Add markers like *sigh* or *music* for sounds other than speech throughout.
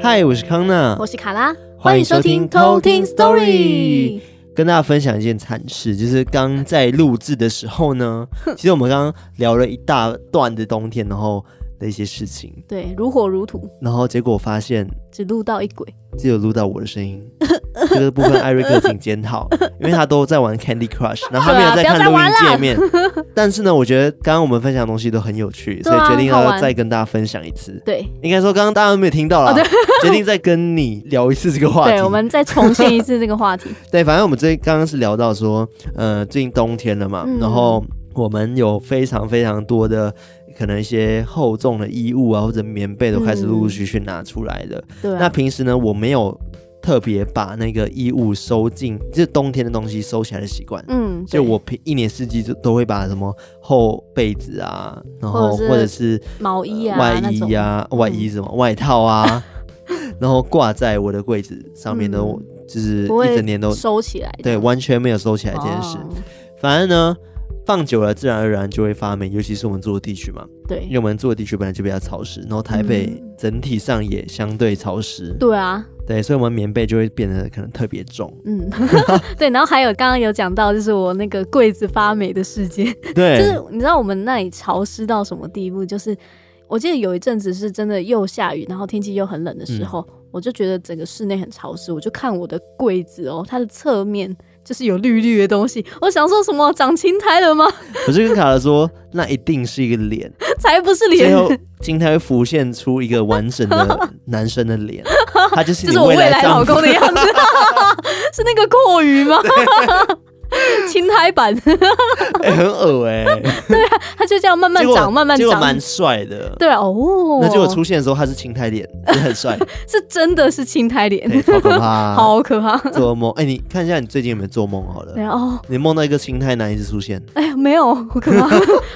嗨，我是康娜，我是卡拉，欢迎收听偷听 Story。跟大家分享一件惨事，就是刚在录制的时候呢，*laughs* 其实我们刚刚聊了一大段的冬天，然后的一些事情，对，如火如荼，然后结果发现只录到一轨，只有录到我的声音，*laughs* 这个部分艾瑞克请检讨，*laughs* 因为他都在玩 Candy Crush，*laughs* 然后他没有在看录音界面。但是呢，我觉得刚刚我们分享的东西都很有趣，所以决定要再跟大家分享一次。对，应该说刚刚大家都没有听到啦，决定再跟你聊一次这个话题。对，我们再重现一次这个话题。对，反正我们这刚刚是聊到说，呃，最近冬天了嘛，然后我们有非常非常多的。可能一些厚重的衣物啊，或者棉被都开始陆陆续续拿出来了。对、啊，那平时呢，我没有特别把那个衣物收进，就是冬天的东西收起来的习惯。嗯，就我平一年四季就都会把什么厚被子啊，然后或者是毛衣啊、外衣啊、外衣什么外套啊，*laughs* 然后挂在我的柜子上面，都就是一整年都收起来。对，完全没有收起来这件事。反正呢。放久了，自然而然就会发霉，尤其是我们住的地区嘛。对，因为我们住的地区本来就比较潮湿，然后台北整体上也相对潮湿。对啊，对，所以我们棉被就会变得可能特别重。嗯，*laughs* 对，然后还有刚刚有讲到，就是我那个柜子发霉的事件。对，就是你知道我们那里潮湿到什么地步？就是我记得有一阵子是真的又下雨，然后天气又很冷的时候，嗯、我就觉得整个室内很潮湿，我就看我的柜子哦，它的侧面。就是有绿绿的东西，我想说什么长青苔了吗？*laughs* 我就跟卡拉说，那一定是一个脸，*laughs* 才不是脸。最后青苔会浮现出一个完整的 *laughs* 男生的脸，他就是你就是我未来老公的样子，是那个阔鱼吗？*laughs* 青苔版、*laughs* 欸，很恶哎、欸，*laughs* 对啊，他就这样慢慢长，慢慢长，结果蛮帅的，对啊，哦，那结果出现的时候他是青苔脸，也很帅，是真的是青苔脸，好可怕，好可怕，做梦，哎、欸，你看一下你最近有没有做梦？好了，对哦，你梦到一个青苔男一直出现，哎呀，没有，好可怕，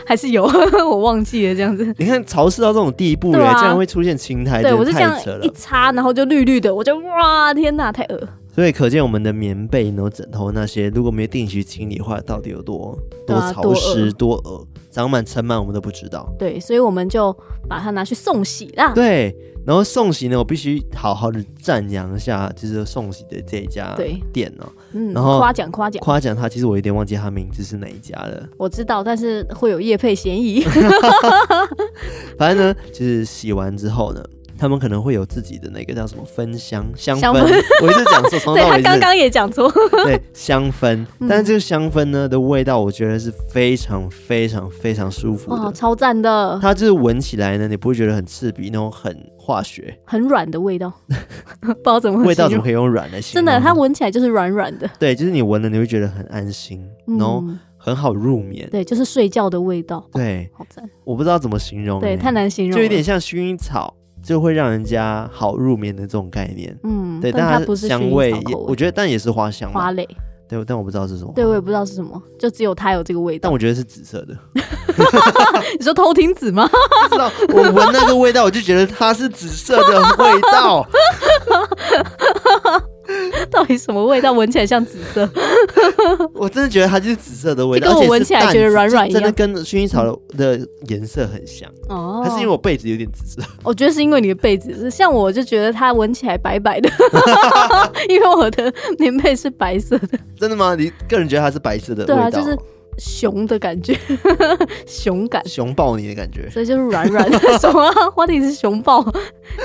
还是有，我忘记了这样子，你看潮湿到这种地步了，竟然会出现青苔，对我是这样一擦，然后就绿绿的，我就哇，天哪，太恶。所以可见我们的棉被、然后枕头那些，如果没有定期清理的话，到底有多多潮湿、多恶，长满尘螨，我们都不知道。对，所以我们就把它拿去送洗啦。对，然后送洗呢，我必须好好的赞扬一下，就是送洗的这一家店哦。嗯，然后夸奖夸奖夸奖他，其实我有点忘记他名字是哪一家了。我知道，但是会有叶配嫌疑。*laughs* 反正呢，就是洗完之后呢。他们可能会有自己的那个叫什么分香香氛，我一直讲错，*laughs* 从头到尾对他刚刚也讲错，*laughs* 对香氛，但是这个香氛呢的味道，我觉得是非常非常非常舒服的，超赞的。它就是闻起来呢，你不会觉得很刺鼻，那种很化学、很软的味道，*laughs* 不知道怎么味道怎么可以用软来形容？真的，它闻起来就是软软的。对，就是你闻了你会觉得很安心，然后很好入眠。对，就是睡觉的味道。对，好赞。我不知道怎么形容，对，太难形容，就有点像薰衣草。就会让人家好入眠的这种概念，嗯，对，但它不是香味，也我觉得，但也是花香，花蕾，对，但我不知道是什么，对，我也不知道是什么，就只有它有这个味道，但我觉得是紫色的，*laughs* 你说偷听紫吗？不知道，我闻那个味道，我就觉得它是紫色的味道。*laughs* 到底什么味道？闻起来像紫色？*laughs* 我真的觉得它就是紫色的味道，跟我闻起来觉得软软一样，真的跟薰衣草的颜色很像。哦，还是因为我被子有点紫色？我觉得是因为你的被子，像我就觉得它闻起来白白的，*laughs* 因为我的棉被是白色的。真的吗？你个人觉得它是白色的味道？对啊，就是。熊的感觉，熊感，熊抱你的感觉，所以就是软软的 *laughs* 什么？花体是熊抱，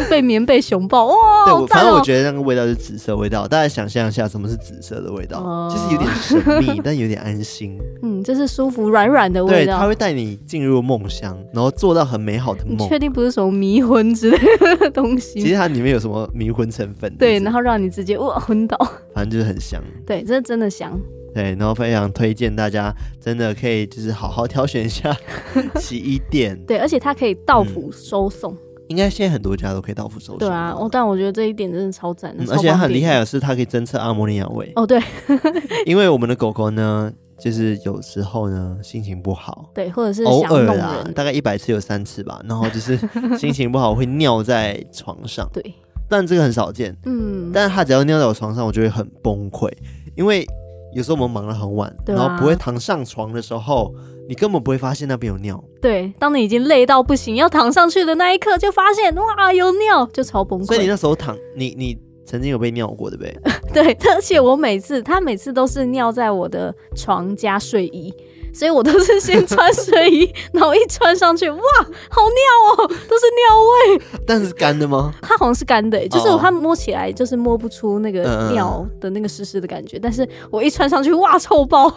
被棉被熊抱哇！对，喔、反正我觉得那个味道是紫色味道，大家想象一下什么是紫色的味道，呃、就是有点神秘，*laughs* 但有点安心。嗯，就是舒服软软的味道，对，它会带你进入梦乡，然后做到很美好的梦。你确定不是什么迷魂之类的东西？其实它里面有什么迷魂成分？对，然后让你直接哇昏倒。反正就是很香。对，这真的香。对，然后非常推荐大家，真的可以就是好好挑选一下 *laughs* 洗衣店。对，而且它可以到府收送。嗯、应该现在很多家都可以到府收送。对啊，哦，但我觉得这一点真的超赞。而且很厉害的是，它可以侦测阿摩尼亚味。哦，对。*laughs* *laughs* 因为我们的狗狗呢，就是有时候呢心情不好，对，或者是偶尔啦，大概一百次有三次吧，然后就是心情不好会尿在床上。对。但这个很少见。嗯。但是它只要尿在我床上，我就会很崩溃，因为。有时候我们忙得很晚，啊、然后不会躺上床的时候，你根本不会发现那边有尿。对，当你已经累到不行要躺上去的那一刻，就发现哇有尿，就超崩溃。所以你那时候躺，你你曾经有被尿过对不对？*laughs* 对，而且我每次他每次都是尿在我的床加睡衣。所以我都是先穿睡衣，然后一穿上去，哇，好尿哦，都是尿味。但是干的吗？它好像是干的，就是它摸起来就是摸不出那个尿的那个湿湿的感觉。嗯、但是我一穿上去，哇，臭爆！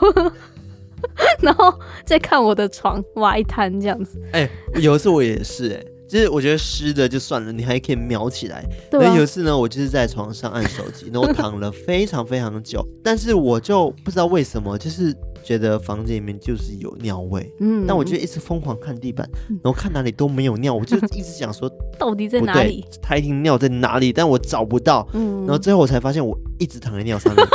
*laughs* 然后再看我的床，哇，一滩这样子。哎、欸，有一次我也是、欸，哎。就是我觉得湿的就算了，你还可以瞄起来。对、啊。有一次呢，我就是在床上按手机，然后躺了非常非常久，但是我就不知道为什么，就是觉得房间里面就是有尿味。嗯。但我就一直疯狂看地板，然后看哪里都没有尿，我就 *laughs* 一直想说到底在哪里？他一定尿在哪里？但我找不到。嗯。然后最后我才发现，我一直躺在尿上面。*laughs*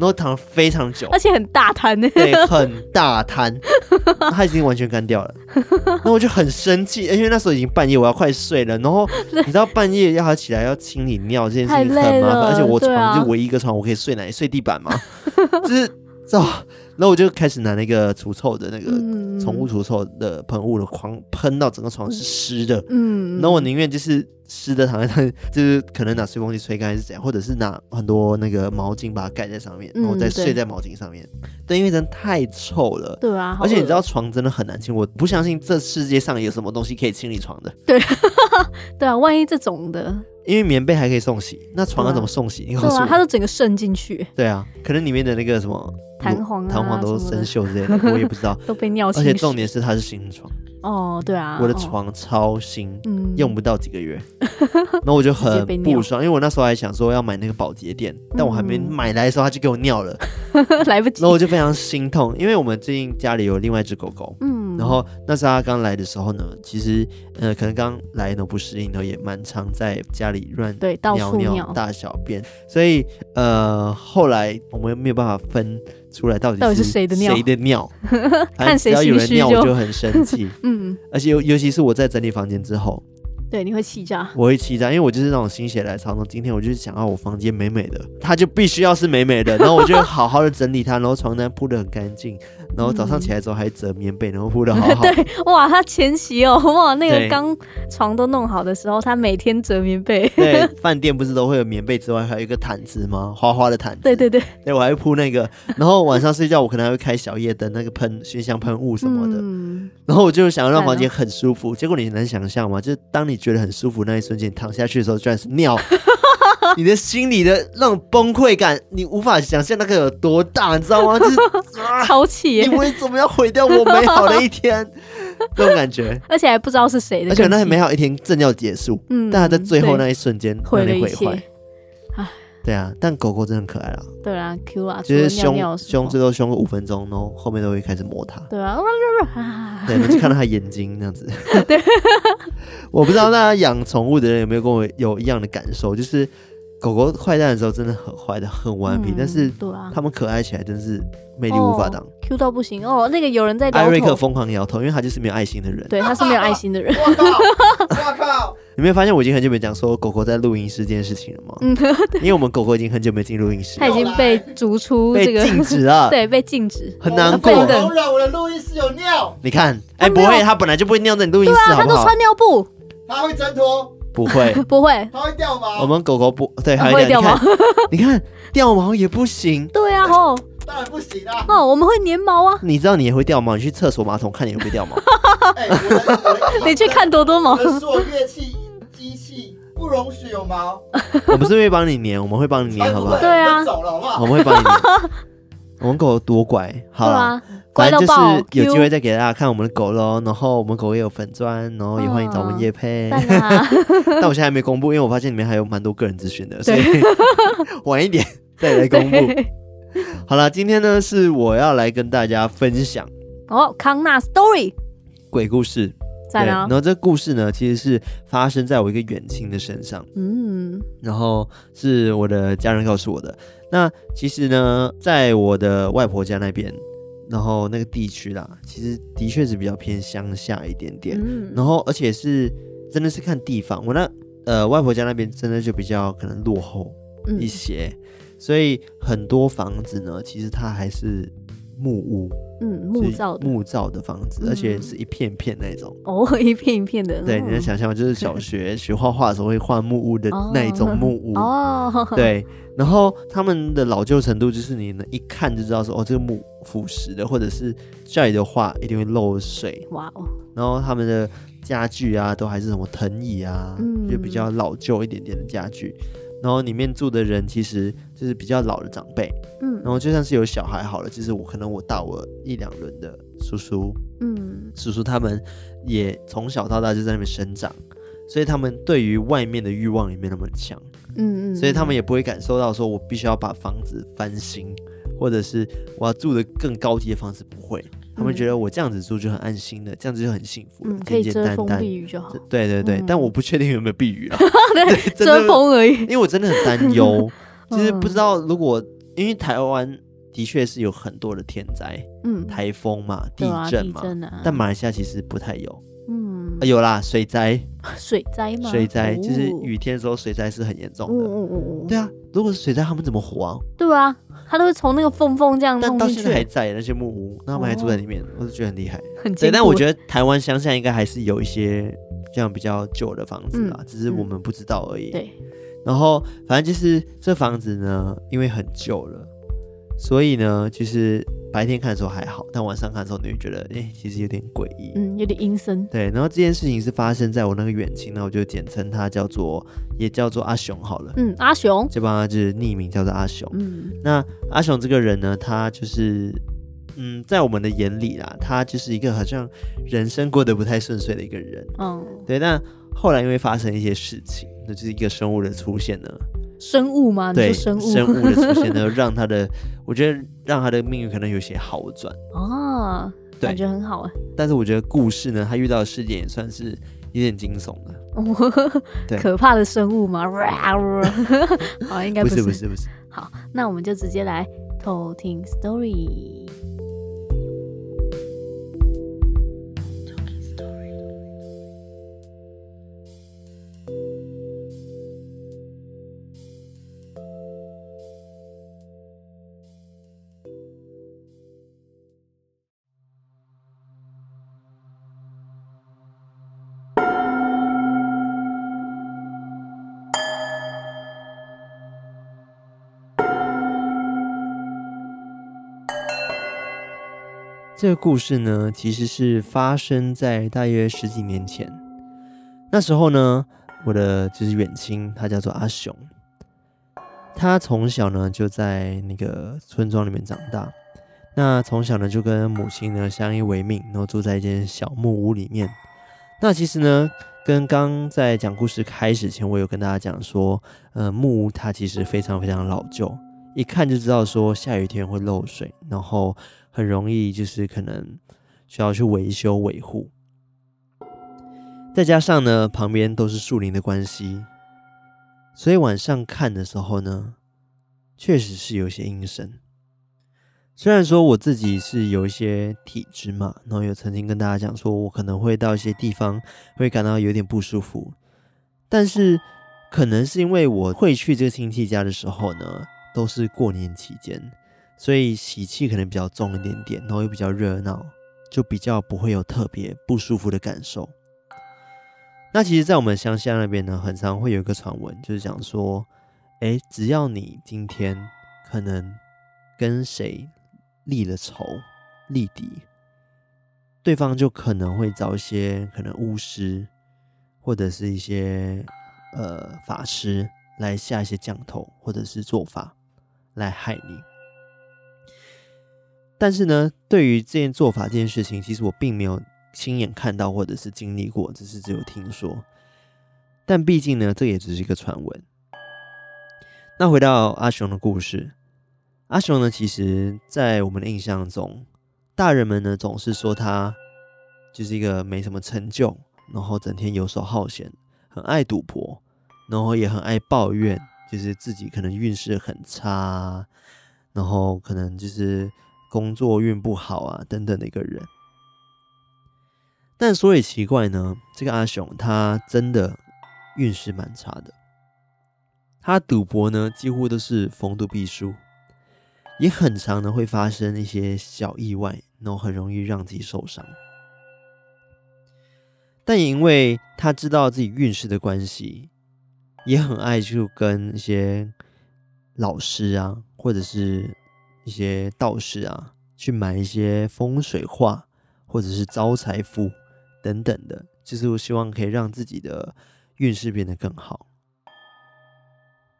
然后躺了非常久，而且很大滩呢。对，很大滩，他已经完全干掉了。*laughs* 然后我就很生气，因为那时候已经半夜，我要快睡了。然后你知道半夜要他起来要清理尿这件事情很麻烦，而且我床就唯一一个床，我可以睡哪里？睡地板吗？就是哦。然后我就开始拿那个除臭的那个宠物除臭的喷雾了，狂喷到整个床是湿的。嗯，那我宁愿就是湿的躺在那，*laughs* 就是可能拿吹风机吹干还是怎样，或者是拿很多那个毛巾把它盖在上面，然后再睡在毛巾上面。嗯、对，对，因为真的太臭了。对啊，而且你知道床真的很难清，我不相信这世界上有什么东西可以清理床的。对，*laughs* 对啊，万一这种的。因为棉被还可以送洗，那床要怎么送洗？你告诉我。它都整个渗进去。对啊，可能里面的那个什么弹簧、弹簧都生锈之类的，我也不知道。*laughs* 都被尿清。而且重点是它是新床。哦，对啊。我的床超新，用不到几个月，*laughs* 然后我就很不爽，因为我那时候还想说要买那个保洁垫，但我还没买来的时候，它就给我尿了，*laughs* 来不及。然后我就非常心痛，因为我们最近家里有另外一只狗狗，嗯，然后那时候他刚来的时候呢，其实呃可能刚来呢不适应，然后也蛮常在家里乱对尿尿大小便，所以呃后来我们没有办法分。出来到底是谁的尿？谁的尿？*laughs* 看谁只要有人尿，我就很生气。*laughs* 嗯，而且尤尤其是我在整理房间之后，对，你会气炸。我会气炸，因为我就是那种心血来潮。今天我就是想要我房间美美的，它就必须要是美美的，然后我就好好的整理它，然后床单铺得很干净。然后早上起来之后还折棉被，然后铺的好好。*laughs* 对，哇，他前期哦，哇，那个刚床都弄好的时候，他每天折棉被。对，*laughs* 饭店不是都会有棉被之外，还有一个毯子吗？花花的毯子。对对对。对，我还会铺那个。然后晚上睡觉，我可能还会开小夜灯，那个喷熏香喷雾什么的。嗯。然后我就想要让房间很舒服，结果你能想象吗？就是当你觉得很舒服那一瞬间，躺下去的时候，居然是尿。*laughs* 你的心里的那种崩溃感，你无法想象那个有多大，你知道吗？*laughs* 就是超气！你为什么要毁掉我美好的一天？*laughs* 这种感觉，而且还不知道是谁的，而且那美好一天正要结束，嗯，但他在最后那一瞬间毁了一切。对啊，但狗狗真的很可爱啦。对啊，Q 啊，就是凶凶最多凶个五分钟，然后后面都会开始摸它。对啊，对，就看到它眼睛那样子。对，*laughs* 我不知道大家养宠物的人有没有跟我有一样的感受，就是。狗狗坏蛋的时候真的很坏的很顽皮，嗯、但是他们可爱起来真是魅力无法挡，Q 到不行哦。那个有人在艾瑞克疯狂摇头，因为他就是没有爱心的人。对，他是没有爱心的人。*laughs* 我靠！我靠！你没有发现我已经很久没讲说狗狗在录音室这件事情了吗？嗯，*laughs* 因为我们狗狗已经很久没进录音室，它已经被逐出这个被禁止了。对，被禁止，很难过。我的录音室有尿。你看，哎，不会，它本来就不会尿在你录音室，好不好？他都穿尿布，它会挣脱。不会，*laughs* 不会，它会掉毛。我们狗狗不对，还会掉毛。*laughs* 你看，掉毛也不行。对啊，哦，当然不行啊。哦，我们会粘毛啊。你知道你也会掉毛？你去厕所马桶看你会不会掉毛？你去看多多毛。做乐器不容许有毛。*laughs* 我们是会帮你粘，我们会帮你粘，好不好？对啊，走了好不好？我们会帮你粘。*laughs* 我们狗多乖，好了。反正就是有机会再给大家看我们的狗喽，然后我们狗也有粉砖，然后也欢迎找我们叶配。哦、*laughs* 但我现在还没公布，因为我发现里面还有蛮多个人资讯的，所以晚一点再来公布。好了，今天呢是我要来跟大家分享哦，康纳 story 鬼故事。对，然后这故事呢其实是发生在我一个远亲的身上，嗯，然后是我的家人告诉我的。那其实呢，在我的外婆家那边。然后那个地区啦，其实的确是比较偏乡下一点点。嗯，然后而且是真的是看地方，我那呃外婆家那边真的就比较可能落后一些。嗯，所以很多房子呢，其实它还是木屋。嗯，木造的木造的房子，而且是一片片那种哦，一片一片的。*laughs* 对，你能想象吗？就是小学 *laughs* 学画画的时候会画木屋的那一种木屋 *laughs* 哦。对，然后他们的老旧程度，就是你能一看就知道说，哦，这个木腐蚀的，或者是家里的画一定会漏水。哇哦。然后他们的家具啊，都还是什么藤椅啊，就比较老旧一点点的家具。然后里面住的人其实就是比较老的长辈，嗯，然后就算是有小孩好了，就是我可能我大我一两轮的叔叔，嗯，叔叔他们也从小到大就在那边生长，所以他们对于外面的欲望也没那么强，嗯嗯，所以他们也不会感受到说我必须要把房子翻新，或者是我要住的更高级的房子，不会。他们觉得我这样子住就很安心的，这样子就很幸福了，嗯，可以遮风避雨就好。对对对，嗯、但我不确定有没有避雨啊，*laughs* 对，*laughs* 遮风而已。因为我真的很担 *laughs* 忧，其实不知道如果因为台湾的确是有很多的天灾，嗯，台风嘛，地震嘛，啊、但马来西亚其实不太有。嗯、啊，有啦，水灾，水灾嘛？水灾就是雨天的时候，水灾是很严重的。嗯嗯嗯，对啊，如果是水灾，他们怎么活啊？对啊，他都是从那个缝缝这样弄进去。但到现在还在那些木屋，那他们还住在里面，哦、我就觉得很厉害。很对，但我觉得台湾乡下应该还是有一些这样比较旧的房子啦，嗯、只是我们不知道而已。对，然后反正就是这房子呢，因为很旧了。所以呢，其实白天看的时候还好，但晚上看的时候，你会觉得，哎、欸，其实有点诡异，嗯，有点阴森。对，然后这件事情是发生在我那个远亲，那我就简称他叫做，也叫做阿雄好了。嗯，阿雄，就帮他就是匿名叫做阿雄。嗯，那阿雄这个人呢，他就是，嗯，在我们的眼里啦，他就是一个好像人生过得不太顺遂的一个人。嗯，对。但后来因为发生一些事情，那就是一个生物的出现呢。生物吗？对，生物生物的出现呢，*laughs* 让他的，我觉得让他的命运可能有些好转哦，对感觉很好啊。但是我觉得故事呢，他遇到的事件也算是有点惊悚的，*laughs* 可怕的生物吗？*laughs* 好，应该不是，不是，不是。好，那我们就直接来偷听 story。这个故事呢，其实是发生在大约十几年前。那时候呢，我的就是远亲，他叫做阿雄。他从小呢就在那个村庄里面长大。那从小呢就跟母亲呢相依为命，然后住在一间小木屋里面。那其实呢，跟刚在讲故事开始前，我有跟大家讲说，呃，木屋它其实非常非常老旧，一看就知道说下雨天会漏水，然后。很容易就是可能需要去维修维护，再加上呢，旁边都是树林的关系，所以晚上看的时候呢，确实是有些阴森。虽然说我自己是有一些体质嘛，然后有曾经跟大家讲说，我可能会到一些地方会感到有点不舒服，但是可能是因为我会去这个亲戚家的时候呢，都是过年期间。所以喜气可能比较重一点点，然后又比较热闹，就比较不会有特别不舒服的感受。那其实，在我们乡下那边呢，很常会有一个传闻，就是讲说，哎，只要你今天可能跟谁立了仇、立敌，对方就可能会找一些可能巫师或者是一些呃法师来下一些降头或者是做法来害你。但是呢，对于这件做法这件事情，其实我并没有亲眼看到或者是经历过，只是只有听说。但毕竟呢，这也只是一个传闻。那回到阿雄的故事，阿雄呢，其实在我们的印象中，大人们呢总是说他就是一个没什么成就，然后整天游手好闲，很爱赌博，然后也很爱抱怨，就是自己可能运势很差，然后可能就是。工作运不好啊，等等的一个人。但说也奇怪呢，这个阿雄他真的运势蛮差的。他赌博呢几乎都是逢赌必输，也很常呢会发生一些小意外，然后很容易让自己受伤。但也因为他知道自己运势的关系，也很爱就跟一些老师啊，或者是一些道士啊，去买一些风水画，或者是招财符等等的，就是我希望可以让自己的运势变得更好。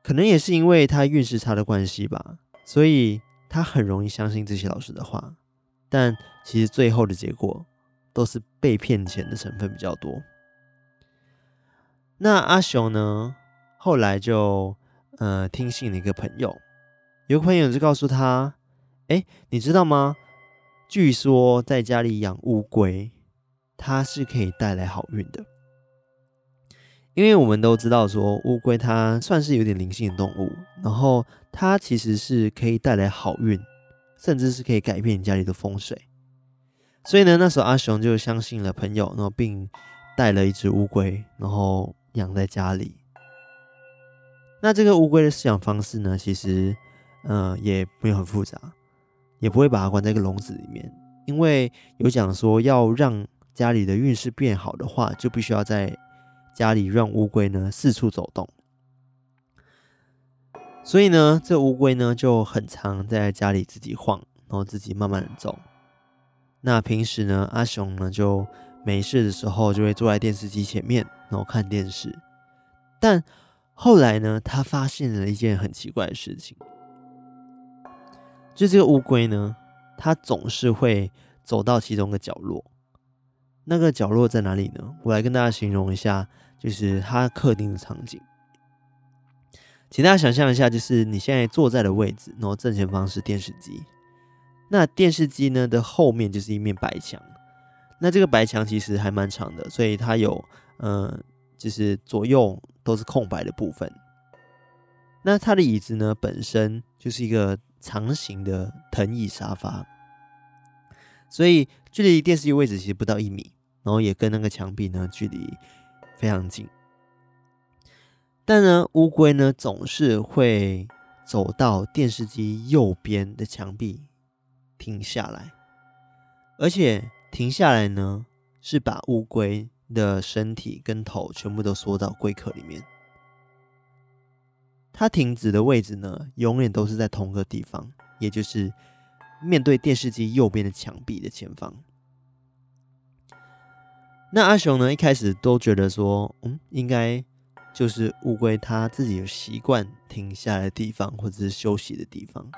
可能也是因为他运势差的关系吧，所以他很容易相信这些老师的话。但其实最后的结果都是被骗钱的成分比较多。那阿雄呢，后来就呃听信了一个朋友，有个朋友就告诉他：“哎，你知道吗？据说在家里养乌龟，它是可以带来好运的。”因为我们都知道说，乌龟它算是有点灵性的动物，然后它其实是可以带来好运，甚至是可以改变你家里的风水。所以呢，那时候阿雄就相信了朋友，然后并带了一只乌龟，然后养在家里。那这个乌龟的饲养方式呢，其实嗯、也没有很复杂，也不会把它关在一个笼子里面，因为有讲说要让家里的运势变好的话，就必须要在家里让乌龟呢四处走动，所以呢，这乌龟呢就很常在家里自己晃，然后自己慢慢的走。那平时呢，阿雄呢就没事的时候就会坐在电视机前面，然后看电视。但后来呢，他发现了一件很奇怪的事情，就这个乌龟呢，它总是会走到其中一个角落。那个角落在哪里呢？我来跟大家形容一下，就是它客厅的场景。请大家想象一下，就是你现在坐在的位置，然后正前方是电视机。那电视机呢的后面就是一面白墙。那这个白墙其实还蛮长的，所以它有呃，就是左右都是空白的部分。那它的椅子呢，本身就是一个长形的藤椅沙发，所以距离电视机位置其实不到一米。然后也跟那个墙壁呢距离非常近，但呢乌龟呢总是会走到电视机右边的墙壁停下来，而且停下来呢是把乌龟的身体跟头全部都缩到龟壳里面。它停止的位置呢永远都是在同个地方，也就是面对电视机右边的墙壁的前方。那阿雄呢？一开始都觉得说，嗯，应该就是乌龟它自己有习惯停下来的地方，或者是休息的地方。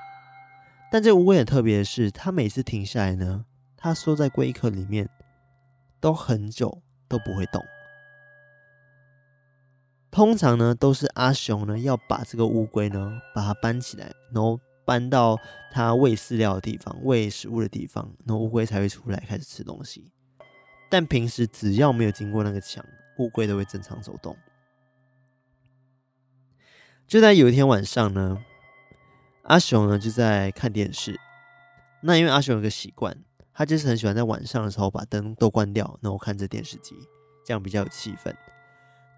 但这乌龟很特别的是，它每次停下来呢，它缩在龟壳里面，都很久都不会动。通常呢，都是阿雄呢要把这个乌龟呢把它搬起来，然后搬到它喂饲料的地方、喂食物的地方，然后乌龟才会出来开始吃东西。但平时只要没有经过那个墙，乌龟都会正常走动。就在有一天晚上呢，阿雄呢就在看电视。那因为阿雄有个习惯，他就是很喜欢在晚上的时候把灯都关掉，然后看着电视机，这样比较有气氛。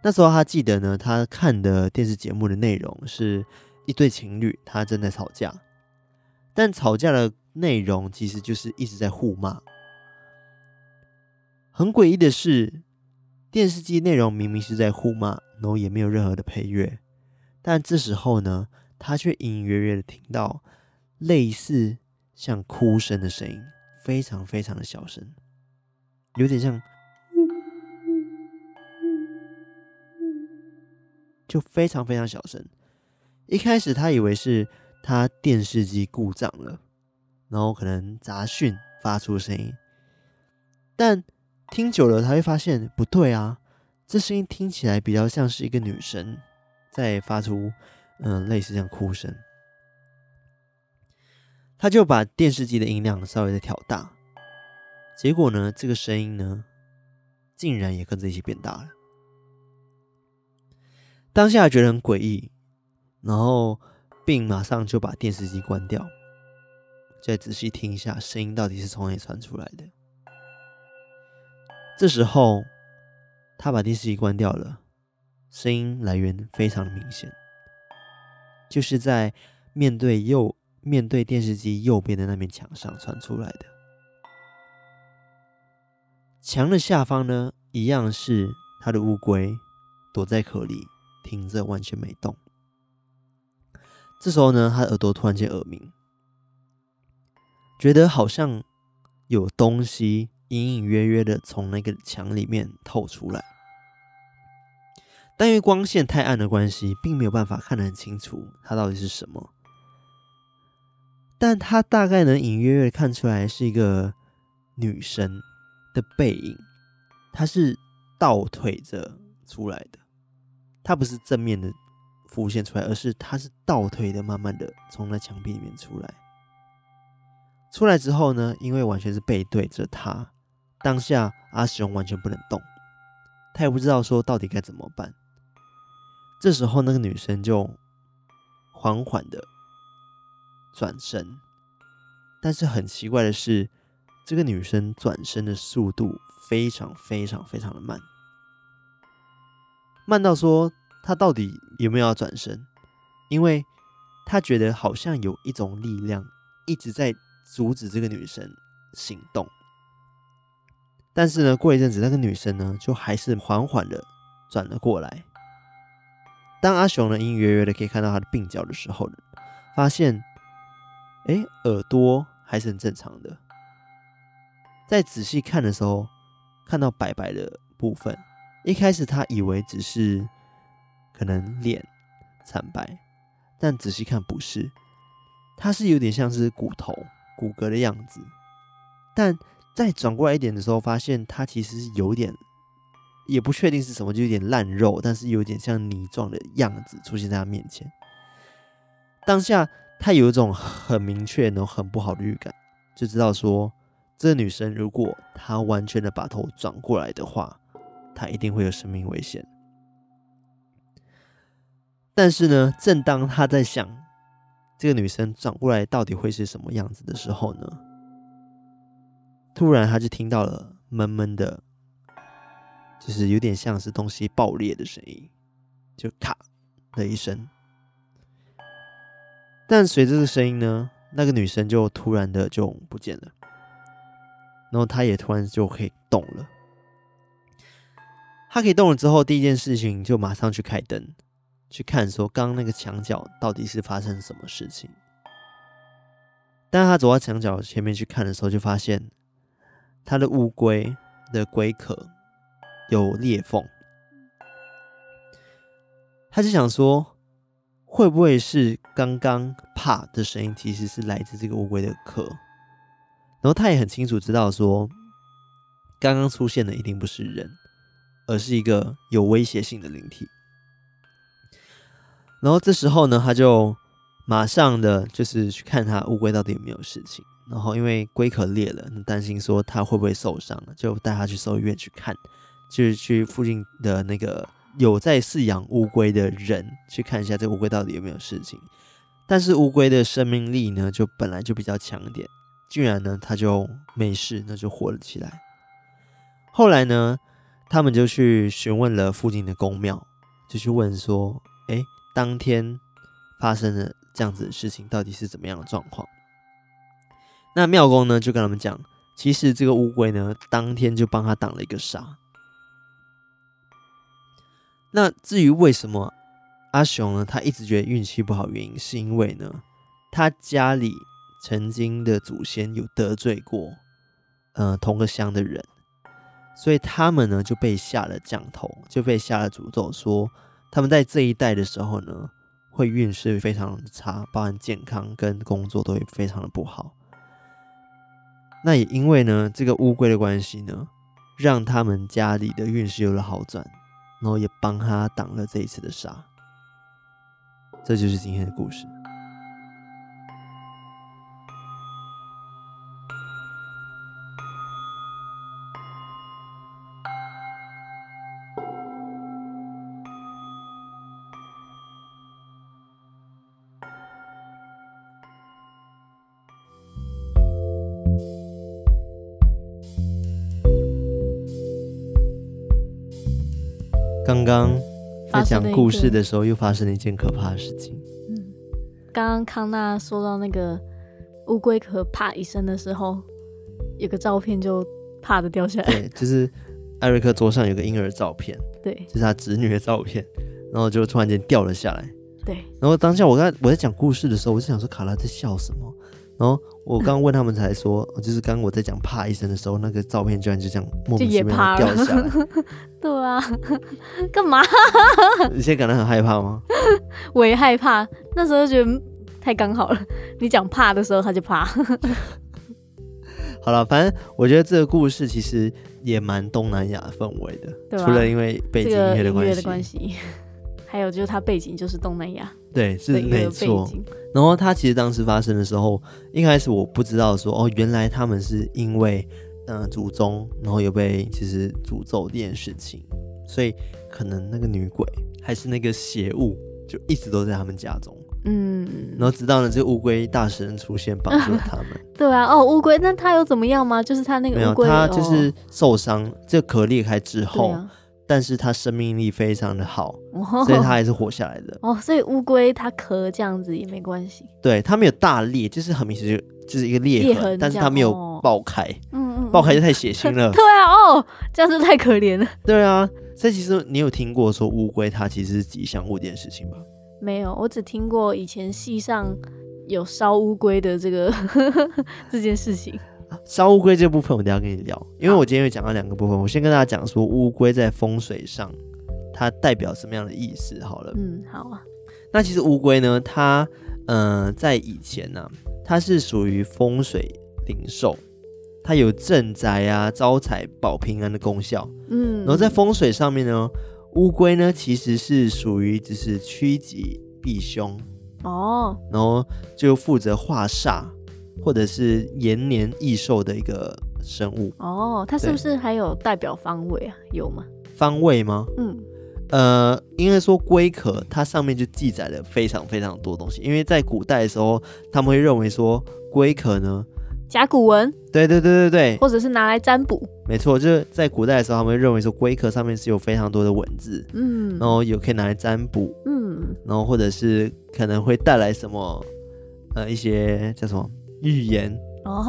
那时候他记得呢，他看的电视节目的内容是一对情侣，他正在吵架，但吵架的内容其实就是一直在互骂。很诡异的是，电视机内容明明是在互骂，然后也没有任何的配乐，但这时候呢，他却隐隐约约的听到类似像哭声的声音，非常非常的小声，有点像，就非常非常小声。一开始他以为是他电视机故障了，然后可能杂讯发出声音，但。听久了，他会发现不对啊，这声音听起来比较像是一个女生在发出，嗯，类似这样哭声。他就把电视机的音量稍微的调大，结果呢，这个声音呢，竟然也跟着一起变大了。当下觉得很诡异，然后并马上就把电视机关掉，再仔细听一下声音到底是从哪里传出来的。这时候，他把电视机关掉了，声音来源非常的明显，就是在面对右面对电视机右边的那面墙上传出来的。墙的下方呢，一样是他的乌龟躲在壳里停着，完全没动。这时候呢，他的耳朵突然间耳鸣，觉得好像有东西隐隐约约的从那个墙里面透出来。但因为光线太暗的关系，并没有办法看得很清楚它到底是什么。但他大概能隐约约看出来是一个女生的背影，她是倒退着出来的，她不是正面的浮现出来，而是她是倒退的，慢慢的从那墙壁里面出来。出来之后呢，因为完全是背对着他，当下阿雄完全不能动，他也不知道说到底该怎么办。这时候，那个女生就缓缓的转身，但是很奇怪的是，这个女生转身的速度非常非常非常的慢，慢到说她到底有没有要转身？因为她觉得好像有一种力量一直在阻止这个女生行动。但是呢，过一阵子，那个女生呢就还是缓缓的转了过来。当阿雄呢隐隐约约的可以看到他的鬓角的时候，发现，哎，耳朵还是很正常的。在仔细看的时候，看到白白的部分，一开始他以为只是可能脸惨白，但仔细看不是，它是有点像是骨头骨骼的样子。但再转过来一点的时候，发现它其实是有点。也不确定是什么，就有点烂肉，但是有点像泥状的样子出现在他面前。当下他有一种很明确、然后很不好的预感，就知道说，这个女生如果她完全的把头转过来的话，她一定会有生命危险。但是呢，正当他在想这个女生转过来到底会是什么样子的时候呢，突然他就听到了闷闷的。就是有点像是东西爆裂的声音，就咔的一声。但随着这声音呢，那个女生就突然的就不见了，然后她也突然就可以动了。她可以动了之后，第一件事情就马上去开灯，去看说刚刚那个墙角到底是发生什么事情。当她走到墙角前面去看的时候，就发现她的乌龟的龟壳。有裂缝，他就想说，会不会是刚刚啪的声音，其实是来自这个乌龟的壳？然后他也很清楚知道说，刚刚出现的一定不是人，而是一个有威胁性的灵体。然后这时候呢，他就马上的就是去看他乌龟到底有没有事情。然后因为龟壳裂了，担心说他会不会受伤，就带他去兽医院去看。就是去附近的那个有在饲养乌龟的人去看一下这乌龟到底有没有事情，但是乌龟的生命力呢，就本来就比较强一点，居然呢它就没事，那就活了起来。后来呢，他们就去询问了附近的宫庙，就去问说：“哎，当天发生的这样子的事情到底是怎么样的状况？”那庙公呢就跟他们讲，其实这个乌龟呢，当天就帮他挡了一个煞。那至于为什么阿雄呢？他一直觉得运气不好，原因是因为呢，他家里曾经的祖先有得罪过，呃，同个乡的人，所以他们呢就被下了降头，就被下了诅咒，说他们在这一代的时候呢，会运势非常的差，包含健康跟工作都会非常的不好。那也因为呢，这个乌龟的关系呢，让他们家里的运势有了好转。然后也帮他挡了这一次的杀，这就是今天的故事。刚在讲故事的时候，又发生了一件可怕的事情。嗯，刚刚康纳说到那个乌龟壳啪一声的时候，有个照片就啪的掉下来。对，就是艾瑞克桌上有个婴儿照片，对，就是他侄女的照片，然后就突然间掉了下来。对，然后当下我在我在讲故事的时候，我就想说卡拉在笑什么？然后我刚问他们才说，就是刚刚我在讲啪一声的时候，那个照片居然就这样莫名其妙掉下来。*laughs* 对啊，*laughs* 干嘛？*laughs* 你现在感到很害怕吗？我也害怕，那时候就觉得太刚好了。你讲怕的时候，他就怕。好了，反正我觉得这个故事其实也蛮东南亚氛围的？除了因为背景音乐的关系，音乐的关系，还有就是它背景就是东南亚，对，是没错。然后他其实当时发生的时候，一开始我不知道说哦，原来他们是因为嗯、呃、祖宗，然后有被其实诅咒这件事情，所以可能那个女鬼还是那个邪物，就一直都在他们家中。嗯，然后直到呢这个乌龟大神出现帮助了他们。*laughs* 对啊，哦，乌龟那他有怎么样吗？就是他那个乌龟，他就是受伤，这个壳裂开之后。但是它生命力非常的好，哦、*laughs* 所以它还是活下来的。哦，所以乌龟它壳这样子也没关系。对，它没有大裂，就是很明显就就是一个裂痕，裂痕，但是它没有爆开。嗯嗯，爆开就太血腥了。*laughs* 对啊，哦，这样子太可怜了。对啊，所以其实你有听过说乌龟它其实是吉祥物这件事情吗？没有，我只听过以前戏上有烧乌龟的这个 *laughs* 这件事情。烧乌龟这部分我等下跟你聊，因为我今天会讲到两个部分。我先跟大家讲说乌龟在风水上它代表什么样的意思。好了，嗯，好啊。那其实乌龟呢，它嗯、呃，在以前呢、啊，它是属于风水灵兽，它有镇宅啊、招财、保平安的功效。嗯，然后在风水上面呢，乌龟呢其实是属于只是趋吉避凶哦，然后就负责化煞。或者是延年益寿的一个生物哦，它是不是还有代表方位啊？有吗？方位吗？嗯，呃，应该说龟壳它上面就记载了非常非常多东西，因为在古代的时候，他们会认为说龟壳呢，甲骨文，对对对对对，或者是拿来占卜，没错，就是在古代的时候，他们会认为说龟壳上面是有非常多的文字，嗯，然后有可以拿来占卜，嗯，然后或者是可能会带来什么，呃，一些叫什么？预言、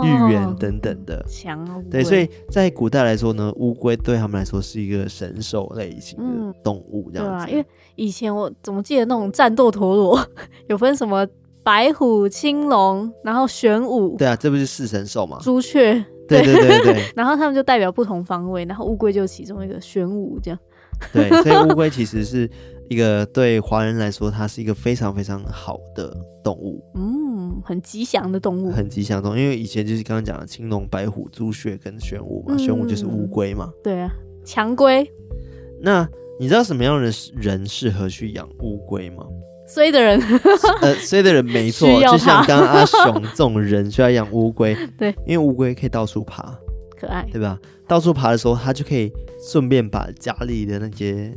预言等等的，强对，所以在古代来说呢，乌龟对他们来说是一个神兽类型的动物，这样子。对啊，因为以前我怎么记得那种战斗陀螺 *laughs* 有分什么白虎、青龙，然后玄武。对啊，这不是四神兽吗？朱雀。对对对对。*laughs* 然后他们就代表不同方位，然后乌龟就是其中一个玄武这样。对，所以乌龟其实是一个对华人来说，它是一个非常非常好的动物。嗯。很吉祥的动物，很吉祥的动物，因为以前就是刚刚讲的青龙、白虎、朱雀跟玄武嘛，玄、嗯、武就是乌龟嘛。对啊，强龟。那你知道什么样的人适合去养乌龟吗？衰的人。*laughs* 呃，衰的人没错，*laughs* 就像刚刚阿雄这种人需要养乌龟。*laughs* 对，因为乌龟可以到处爬，可爱，对吧？到处爬的时候，它就可以顺便把家里的那些。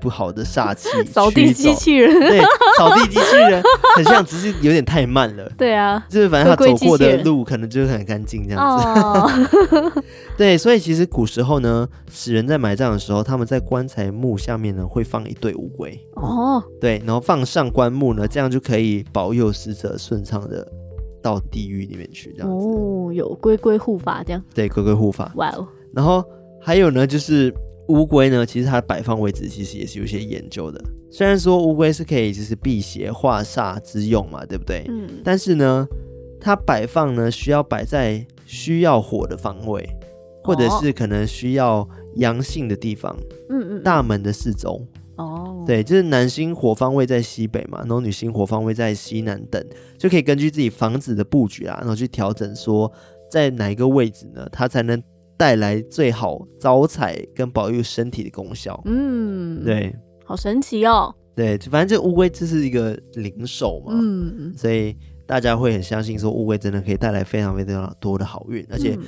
不好的煞气，*laughs* 扫地机器人，对，扫地机器人很像，只是有点太慢了。*laughs* 对啊，就是反正他走过的路可能就是很干净这样子。*laughs* 哦、对，所以其实古时候呢，死人在埋葬的时候，他们在棺材木下面呢会放一对乌龟。哦，对，然后放上棺木呢，这样就可以保佑死者顺畅的到地狱里面去。这样子哦，有龟龟护法这样。对，龟龟护法。哇哦，然后还有呢，就是。乌龟呢，其实它的摆放位置其实也是有些研究的。虽然说乌龟是可以就是辟邪化煞之用嘛，对不对？嗯。但是呢，它摆放呢需要摆在需要火的方位，或者是可能需要阳性的地方。嗯嗯。大门的四周。哦。对，就是男星火方位在西北嘛，然后女星火方位在西南等，就可以根据自己房子的布局啊，然后去调整说在哪一个位置呢，它才能。带来最好招财跟保佑身体的功效。嗯，对，好神奇哦。对，反正这乌龟这是一个灵兽嘛，嗯，所以大家会很相信说乌龟真的可以带来非常非常多的好运，而且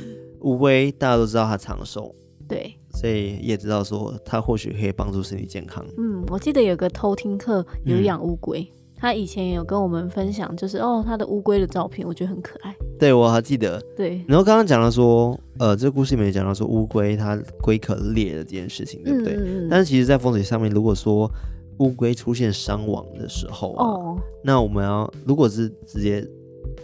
乌龟大家都知道它长寿，对，所以也知道说它或许可以帮助身体健康。嗯，我记得有个偷听课有养乌龟。嗯他以前也有跟我们分享，就是哦，他的乌龟的照片，我觉得很可爱。对，我还记得。对，然后刚刚讲到说，呃，这个故事里面讲到说乌龟它龟壳裂了这件事情，对不对？但是其实，在风水上面，如果说乌龟出现伤亡的时候啊，哦，那我们要如果是直接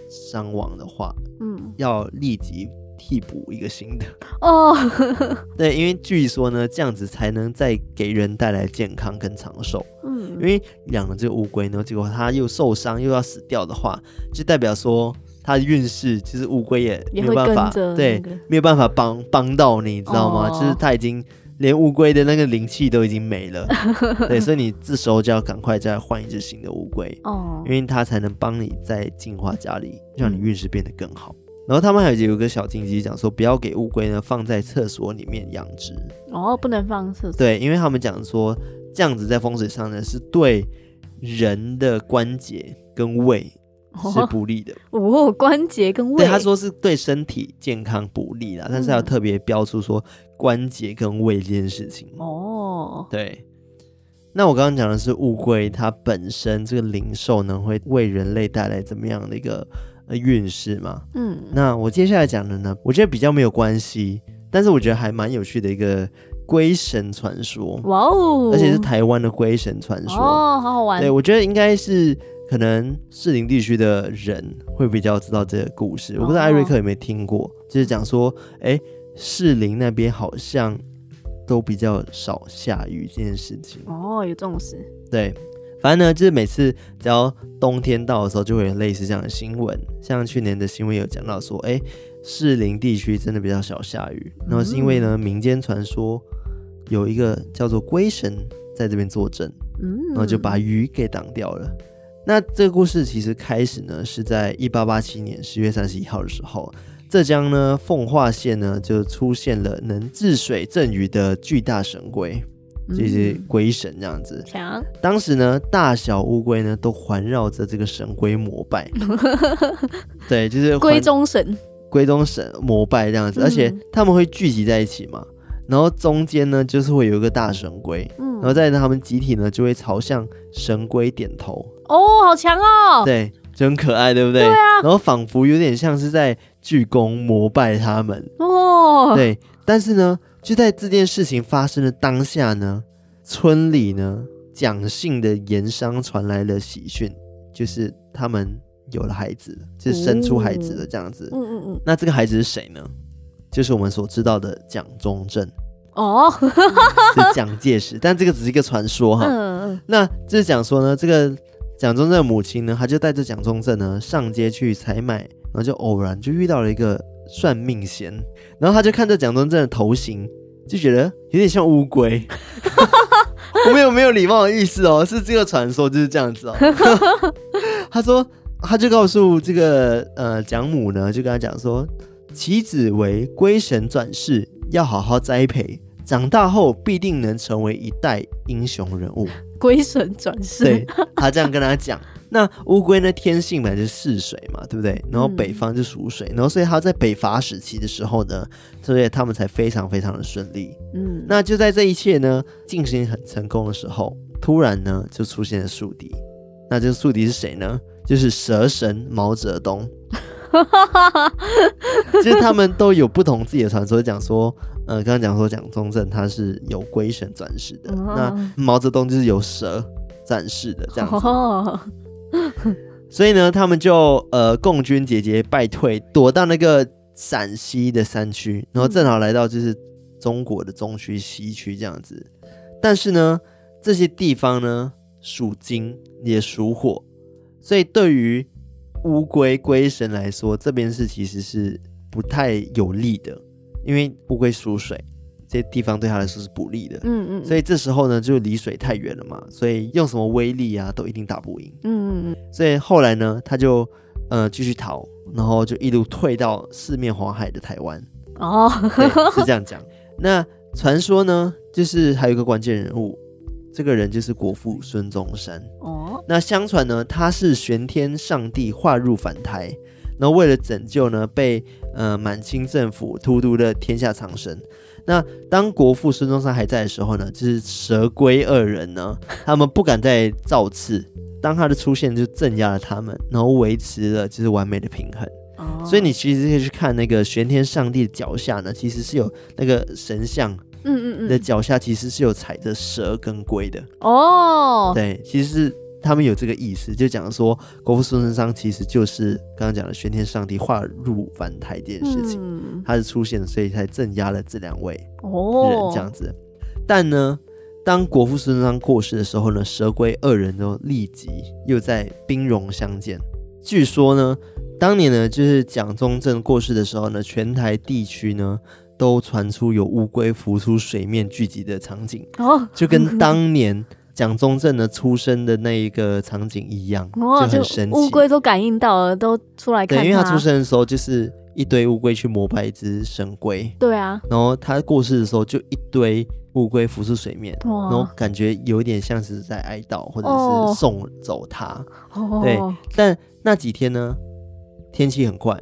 伤亡的话，嗯，要立即替补一个新的。哦，*laughs* 对，因为据说呢，这样子才能再给人带来健康跟长寿。嗯，因为养了这个乌龟呢，结果它又受伤又要死掉的话，就代表说它的运势其实乌龟也没有办法，对，没有办法帮帮到你，你知道吗？哦、就是它已经连乌龟的那个灵气都已经没了，*laughs* 对，所以你这时候就要赶快再换一只新的乌龟哦，因为它才能帮你再净化家里，让你运势变得更好。嗯、然后他们还有有个小禁忌，讲说不要给乌龟呢放在厕所里面养殖哦，不能放厕所，对，因为他们讲说这样子在风水上呢是对人的关节跟胃。是不利的哦，哦，关节跟胃，对他说是对身体健康不利啦，嗯、但是要特别标出说关节跟胃这件事情哦。对，那我刚刚讲的是乌龟，它本身这个灵兽呢会为人类带来怎么样的一个运势嘛？嗯，那我接下来讲的呢，我觉得比较没有关系，但是我觉得还蛮有趣的一个龟神传说。哇哦，而且是台湾的龟神传说哦，好好玩。对，我觉得应该是。可能士林地区的人会比较知道这个故事，我不知道艾瑞克有没有听过，就是讲说，哎，士林那边好像都比较少下雨这件事情。哦，有这种事？对，反正呢，就是每次只要冬天到的时候，就会有类似这样的新闻。像去年的新闻有讲到说，哎，士林地区真的比较少下雨，然后是因为呢，民间传说有一个叫做龟神在这边坐镇，嗯，然后就把鱼给挡掉了。那这个故事其实开始呢，是在一八八七年十月三十一号的时候，浙江呢奉化县呢就出现了能治水镇鱼的巨大神龟，就是龟神这样子。强。当时呢，大小乌龟呢都环绕着这个神龟膜拜。*laughs* 对，就是龟中神，龟中神膜拜这样子，而且他们会聚集在一起嘛，然后中间呢就是会有一个大神龟，然后在他们集体呢就会朝向神龟点头。哦，好强哦！对，就很可爱，对不对？对啊。然后仿佛有点像是在鞠躬膜拜他们哦。对，但是呢，就在这件事情发生的当下呢，村里呢，蒋姓的盐商传来了喜讯，就是他们有了孩子，就是生出孩子了，这样子。嗯嗯嗯。那这个孩子是谁呢？就是我们所知道的蒋中正。哦。*laughs* 是蒋介石，但这个只是一个传说哈。那就是讲说呢，这个。蒋中正的母亲呢，他就带着蒋中正呢上街去采买，然后就偶然就遇到了一个算命仙，然后他就看着蒋中正的头型，就觉得有点像乌龟。我 *laughs* 没有没有礼貌的意思哦，是这个传说就是这样子哦。*laughs* 他说，他就告诉这个呃蒋母呢，就跟他讲说，其子为龟神转世，要好好栽培。长大后必定能成为一代英雄人物。龟神转世，对，他这样跟他讲。那乌龟呢，天性本来就是嗜水嘛，对不对？然后北方就属水，嗯、然后所以他在北伐时期的时候呢，所以他们才非常非常的顺利。嗯，那就在这一切呢进行很成功的时候，突然呢就出现了宿敌。那这个宿敌是谁呢？就是蛇神毛泽东。*laughs* 其实他们都有不同自己的传说，讲说。呃，刚刚讲说蒋中正他是有龟神转世的，嗯、那毛泽东就是有蛇转世的这样子，哦、*laughs* 所以呢，他们就呃共军节节败退，躲到那个陕西的山区，然后正好来到就是中国的中区、西区这样子。但是呢，这些地方呢属金也属火，所以对于乌龟龟神来说，这边是其实是不太有利的。因为乌龟属水，这些地方对他来说是不利的。嗯嗯，所以这时候呢，就离水太远了嘛，所以用什么威力啊，都一定打不赢。嗯嗯嗯。所以后来呢，他就呃继续逃，然后就一路退到四面环海的台湾。哦，是这样讲。那传说呢，就是还有一个关键人物，这个人就是国父孙中山。哦，那相传呢，他是玄天上帝化入凡胎。然后为了拯救呢，被呃满清政府荼毒的天下苍生。那当国父孙中山还在的时候呢，就是蛇龟二人呢，他们不敢再造次。当他的出现就镇压了他们，然后维持了就是完美的平衡。哦。所以你其实可以去看那个玄天上帝的脚下呢，其实是有那个神像嗯嗯嗯，的脚下其实是有踩着蛇跟龟的。哦，对，其实是他们有这个意思，就讲说国父孙中山其实就是刚刚讲的玄天上帝化入凡胎这件事情，嗯、他是出现的，所以才镇压了这两位人哦这样子。但呢，当国父孙中山过世的时候呢，蛇龟二人都立即又在兵戎相见。据说呢，当年呢，就是蒋中正过世的时候呢，全台地区呢都传出有乌龟浮出水面聚集的场景，哦，就跟当年蒋中正的出生的那一个场景一样，哦、就很神奇。乌龟都感应到了，都出来看他。对，因为他出生的时候就是一堆乌龟去膜拜一只神龟，对啊，然后他过世的时候就一堆乌龟浮出水面，然后感觉有点像是在哀悼或者是送走他。哦、对，但。那几天呢，天气很怪，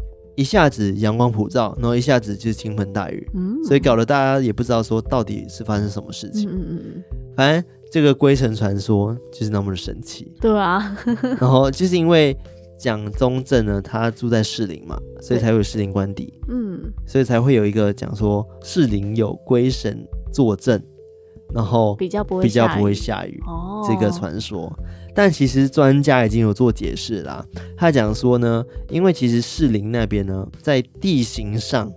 一下子阳光普照，然后一下子就是倾盆大雨，嗯，所以搞得大家也不知道说到底是发生什么事情。嗯嗯嗯，反正这个龟神传说就是那么的神奇。对啊，*laughs* *laughs* 然后就是因为蒋中正呢，他住在士林嘛，所以才会有士林官邸，嗯，所以才会有一个讲说士林有龟神坐镇，然后比较不会比较不会下雨，哦，这个传说。但其实专家已经有做解释啦，他讲说呢，因为其实士林那边呢，在地形上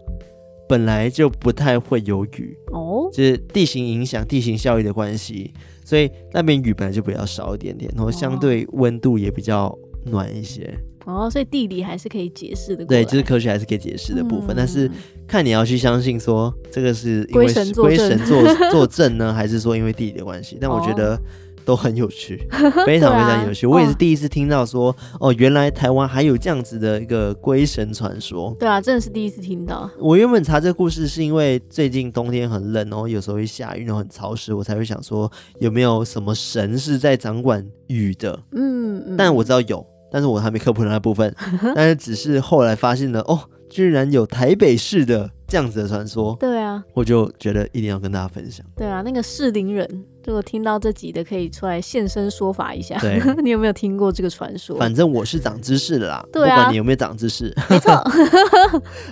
本来就不太会有雨。哦，就是地形影响、地形效益的关系，所以那边雨本来就比较少一点点，然后相对温度也比较暖一些。哦，所以地理还是可以解释的。对，就是科学还是可以解释的部分，嗯、但是看你要去相信说这个是因为龟神坐镇，*laughs* 龟神坐坐镇呢，还是说因为地理的关系？但我觉得。都很有趣，*laughs* 非常非常有趣。啊、我也是第一次听到说，哦，原来台湾还有这样子的一个龟神传说。对啊，真的是第一次听到。我原本查这个故事是因为最近冬天很冷，然后有时候会下雨，然后很潮湿，我才会想说有没有什么神是在掌管雨的。嗯，嗯，但我知道有，但是我还没科普的那部分。*laughs* 但是只是后来发现了，哦，居然有台北市的这样子的传说。对啊，我就觉得一定要跟大家分享。对啊，那个士林人。如果听到这集的，可以出来现身说法一下。对，*laughs* 你有没有听过这个传说？反正我是长知识的啦，对啊，不管你有没有长知识。*laughs* 没错。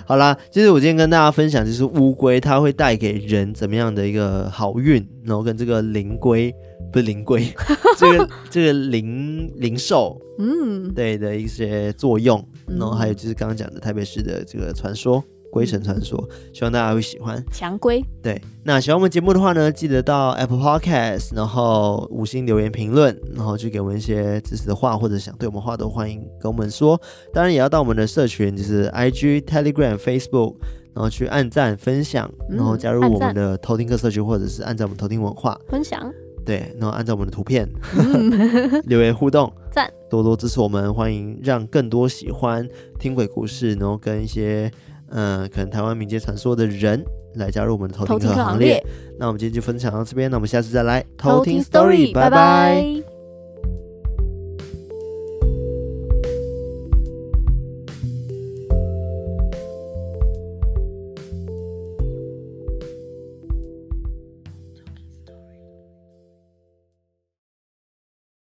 好啦，其实我今天跟大家分享，就是乌龟它会带给人怎么样的一个好运，然后跟这个灵龟不是灵龟，*laughs* 这个这个灵灵兽，嗯，对的一些作用，然后还有就是刚刚讲的台北市的这个传说。龟神传说，希望大家会喜欢。强龟，对，那喜欢我们节目的话呢，记得到 Apple Podcast，然后五星留言评论，然后去给我们一些支持的话，或者想对我们话都欢迎跟我们说。当然也要到我们的社群，就是 IG、Telegram、Facebook，然后去按赞、分享，然后加入我们的偷听客社群，或者是按照我们偷听文化分享。对，然后按照我们的图片、嗯、*laughs* *laughs* 留言互动，赞，多多支持我们，欢迎让更多喜欢听鬼故事，然后跟一些。嗯、呃，可能台湾民间传说的人来加入我们的偷听客行列。行列，那我们今天就分享到这边，那我们下次再来偷听 story，拜拜。